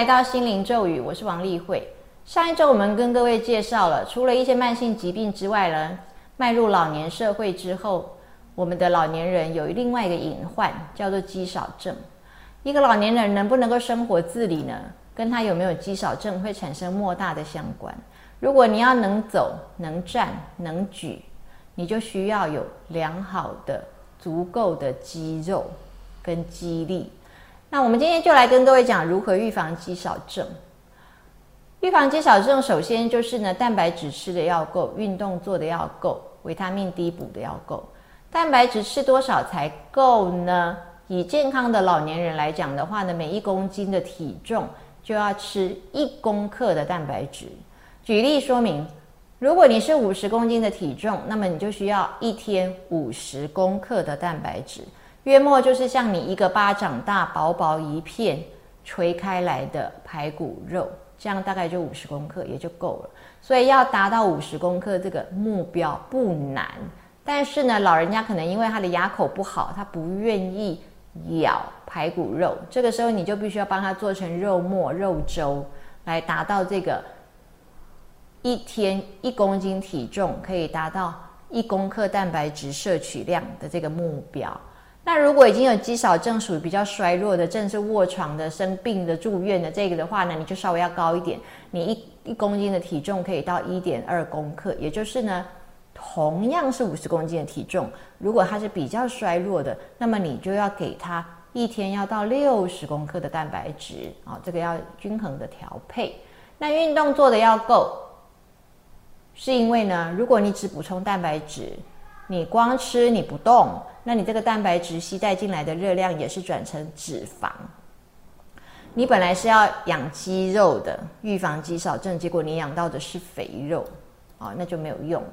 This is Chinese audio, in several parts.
来到心灵咒语，我是王丽慧。上一周我们跟各位介绍了，除了一些慢性疾病之外呢，迈入老年社会之后，我们的老年人有另外一个隐患，叫做肌少症。一个老年人能不能够生活自理呢？跟他有没有肌少症会产生莫大的相关。如果你要能走、能站、能举，你就需要有良好的、足够的肌肉跟肌力。那我们今天就来跟各位讲如何预防肌少症。预防肌少症，首先就是呢，蛋白质吃的要够，运动做的要够，维他命 D 补的要够。蛋白质吃多少才够呢？以健康的老年人来讲的话呢，每一公斤的体重就要吃一公克的蛋白质。举例说明，如果你是五十公斤的体重，那么你就需要一天五十公克的蛋白质，约莫就是像你一个巴掌大、薄薄一片锤开来的排骨肉。这样大概就五十公克也就够了，所以要达到五十公克这个目标不难。但是呢，老人家可能因为他的牙口不好，他不愿意咬排骨肉，这个时候你就必须要帮他做成肉末、肉粥，来达到这个一天一公斤体重可以达到一公克蛋白质摄取量的这个目标。那如果已经有肌少症，属于比较衰弱的，正是卧床的、生病的、住院的这个的话呢，你就稍微要高一点。你一一公斤的体重可以到一点二公克，也就是呢，同样是五十公斤的体重，如果他是比较衰弱的，那么你就要给他一天要到六十公克的蛋白质啊，这个要均衡的调配。那运动做的要够，是因为呢，如果你只补充蛋白质。你光吃你不动，那你这个蛋白质吸带进来的热量也是转成脂肪。你本来是要养肌肉的，预防肌少症，结果你养到的是肥肉，啊，那就没有用了。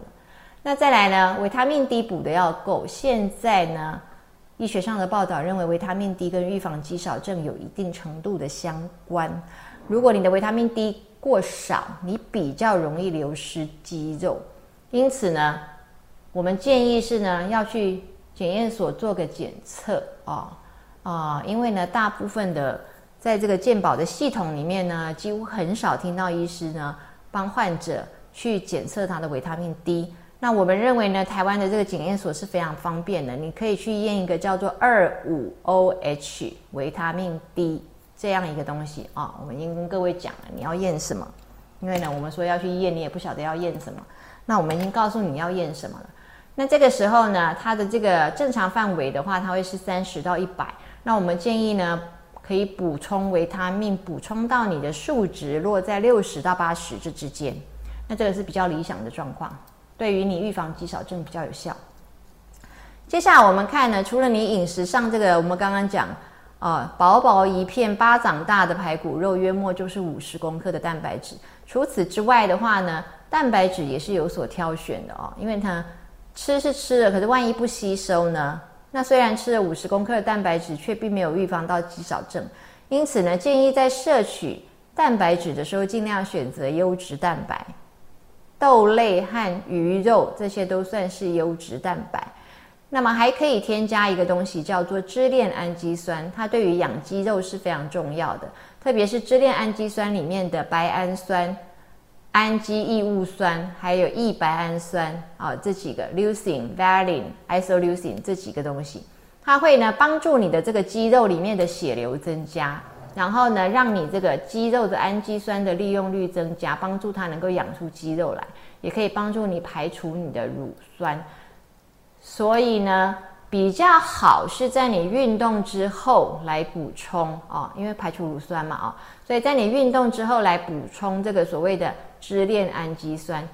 那再来呢，维他命 D 补的要够。现在呢，医学上的报道认为维他命 D 跟预防肌少症有一定程度的相关。如果你的维他命 D 过少，你比较容易流失肌肉。因此呢。我们建议是呢，要去检验所做个检测啊啊，因为呢，大部分的在这个健保的系统里面呢，几乎很少听到医师呢帮患者去检测他的维他命 D。那我们认为呢，台湾的这个检验所是非常方便的，你可以去验一个叫做二五 OH 维他命 D 这样一个东西啊。我们已经跟各位讲了，你要验什么？因为呢，我们说要去验，你也不晓得要验什么。那我们已经告诉你要验什么了。那这个时候呢，它的这个正常范围的话，它会是三十到一百。那我们建议呢，可以补充维他命，补充到你的数值落在六十到八十这之间。那这个是比较理想的状况，对于你预防肌少症比较有效。接下来我们看呢，除了你饮食上这个，我们刚刚讲啊，薄薄一片巴掌大的排骨肉，约莫就是五十公克的蛋白质。除此之外的话呢，蛋白质也是有所挑选的哦，因为它。吃是吃了，可是万一不吸收呢？那虽然吃了五十公克的蛋白质，却并没有预防到肌少症。因此呢，建议在摄取蛋白质的时候，尽量选择优质蛋白，豆类和鱼肉这些都算是优质蛋白。那么还可以添加一个东西，叫做支链氨基酸，它对于养肌肉是非常重要的，特别是支链氨基酸里面的白氨酸。氨基异物酸，还有异白氨酸啊，这几个 leucine、valine、isoleucine 这几个东西，它会呢帮助你的这个肌肉里面的血流增加，然后呢让你这个肌肉的氨基酸的利用率增加，帮助它能够养出肌肉来，也可以帮助你排除你的乳酸。所以呢，比较好是在你运动之后来补充啊，因为排除乳酸嘛啊，所以在你运动之后来补充这个所谓的。支链氨基酸，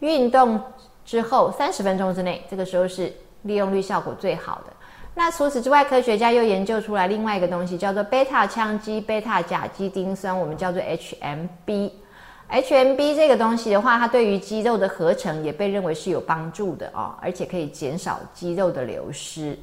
运动之后三十分钟之内，这个时候是利用率效果最好的。那除此之外，科学家又研究出来另外一个东西，叫做贝塔羟基贝塔甲基丁酸，我们叫做 HMB。HMB 这个东西的话，它对于肌肉的合成也被认为是有帮助的哦，而且可以减少肌肉的流失。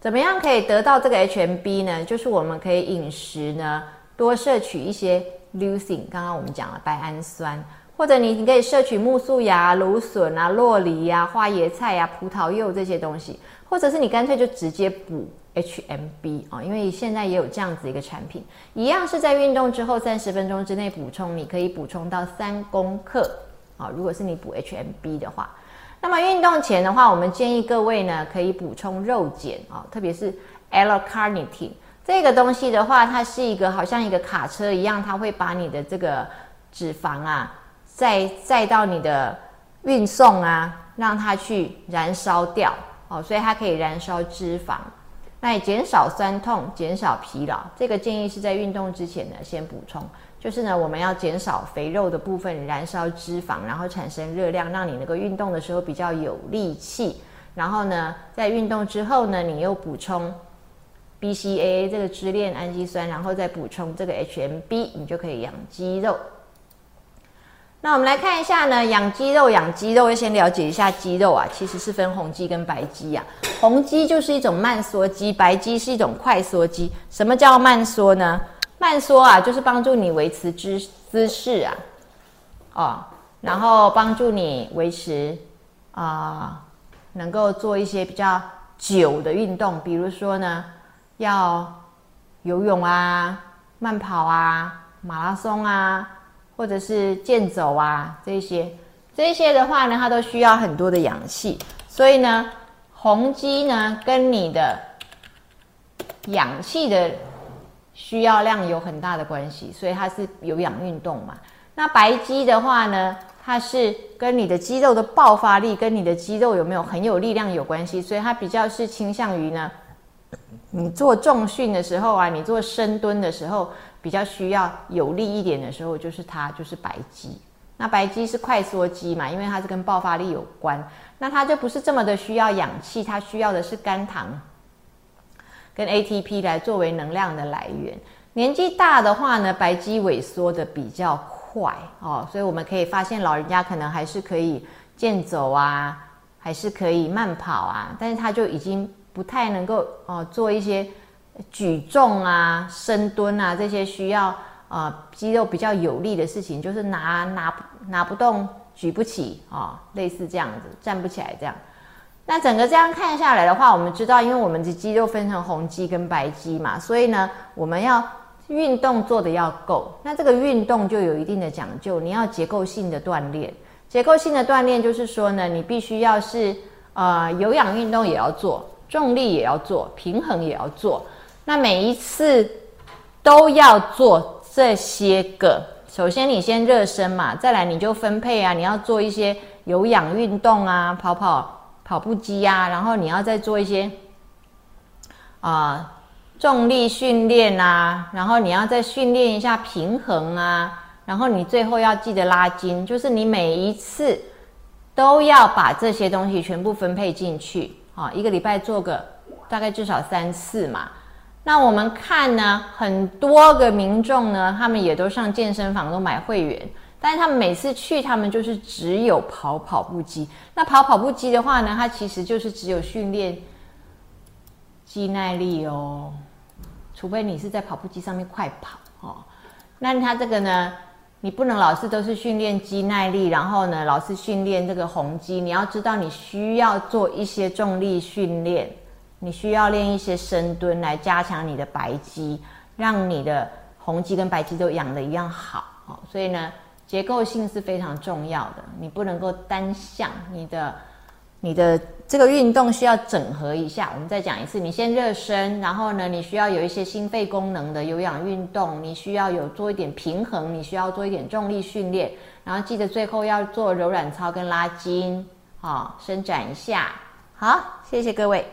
怎么样可以得到这个 HMB 呢？就是我们可以饮食呢多摄取一些。leucine，刚刚我们讲了白氨酸，或者你你可以摄取木素芽、芦笋啊、洛梨呀、花椰菜呀、葡萄柚这些东西，或者是你干脆就直接补 HMB 啊，因为现在也有这样子一个产品，一样是在运动之后三十分钟之内补充，你可以补充到三公克啊。如果是你补 HMB 的话，那么运动前的话，我们建议各位呢可以补充肉碱啊，特别是 L-carnitine 这个东西的话，它是一个好像一个卡车一样，它会把你的这个脂肪啊载载到你的运送啊，让它去燃烧掉哦，所以它可以燃烧脂肪。那也减少酸痛，减少疲劳。这个建议是在运动之前呢，先补充。就是呢，我们要减少肥肉的部分，燃烧脂肪，然后产生热量，让你能够运动的时候比较有力气。然后呢，在运动之后呢，你又补充 BCAA 这个支链氨基酸，然后再补充这个 HMB，你就可以养肌肉。那我们来看一下呢，养肌肉，养肌肉要先了解一下肌肉啊，其实是分红肌跟白肌啊。红肌就是一种慢缩肌，白肌是一种快缩肌。什么叫慢缩呢？慢缩啊，就是帮助你维持姿姿势啊，哦，然后帮助你维持啊，能够做一些比较久的运动，比如说呢，要游泳啊、慢跑啊、马拉松啊。或者是健走啊，这些这些的话呢，它都需要很多的氧气，所以呢，红肌呢跟你的氧气的需要量有很大的关系，所以它是有氧运动嘛。那白肌的话呢，它是跟你的肌肉的爆发力，跟你的肌肉有没有很有力量有关系，所以它比较是倾向于呢，你做重训的时候啊，你做深蹲的时候。比较需要有力一点的时候，就是它就是白肌。那白肌是快缩肌嘛，因为它是跟爆发力有关。那它就不是这么的需要氧气，它需要的是肝糖跟 ATP 来作为能量的来源。年纪大的话呢，白肌萎缩的比较快哦，所以我们可以发现老人家可能还是可以健走啊，还是可以慢跑啊，但是他就已经不太能够哦做一些。举重啊、深蹲啊这些需要呃肌肉比较有力的事情，就是拿拿拿不动、举不起啊，类似这样子，站不起来这样。那整个这样看下来的话，我们知道，因为我们的肌肉分成红肌跟白肌嘛，所以呢，我们要运动做的要够。那这个运动就有一定的讲究，你要结构性的锻炼。结构性的锻炼就是说呢，你必须要是呃有氧运动也要做，重力也要做，平衡也要做。那每一次都要做这些个，首先你先热身嘛，再来你就分配啊，你要做一些有氧运动啊，跑跑跑步机啊，然后你要再做一些啊重力训练啊，然后你要再训练一下平衡啊，然后你最后要记得拉筋，就是你每一次都要把这些东西全部分配进去。啊，一个礼拜做个大概至少三次嘛。那我们看呢，很多个民众呢，他们也都上健身房都买会员，但是他们每次去，他们就是只有跑跑步机。那跑跑步机的话呢，它其实就是只有训练肌耐力哦，除非你是在跑步机上面快跑哦。那它这个呢，你不能老是都是训练肌耐力，然后呢，老是训练这个红肌。你要知道，你需要做一些重力训练。你需要练一些深蹲来加强你的白肌，让你的红肌跟白肌都养的一样好哦。所以呢，结构性是非常重要的，你不能够单向。你的你的这个运动需要整合一下。我们再讲一次，你先热身，然后呢，你需要有一些心肺功能的有氧运动，你需要有做一点平衡，你需要做一点重力训练，然后记得最后要做柔软操跟拉筋，好，伸展一下。好，谢谢各位。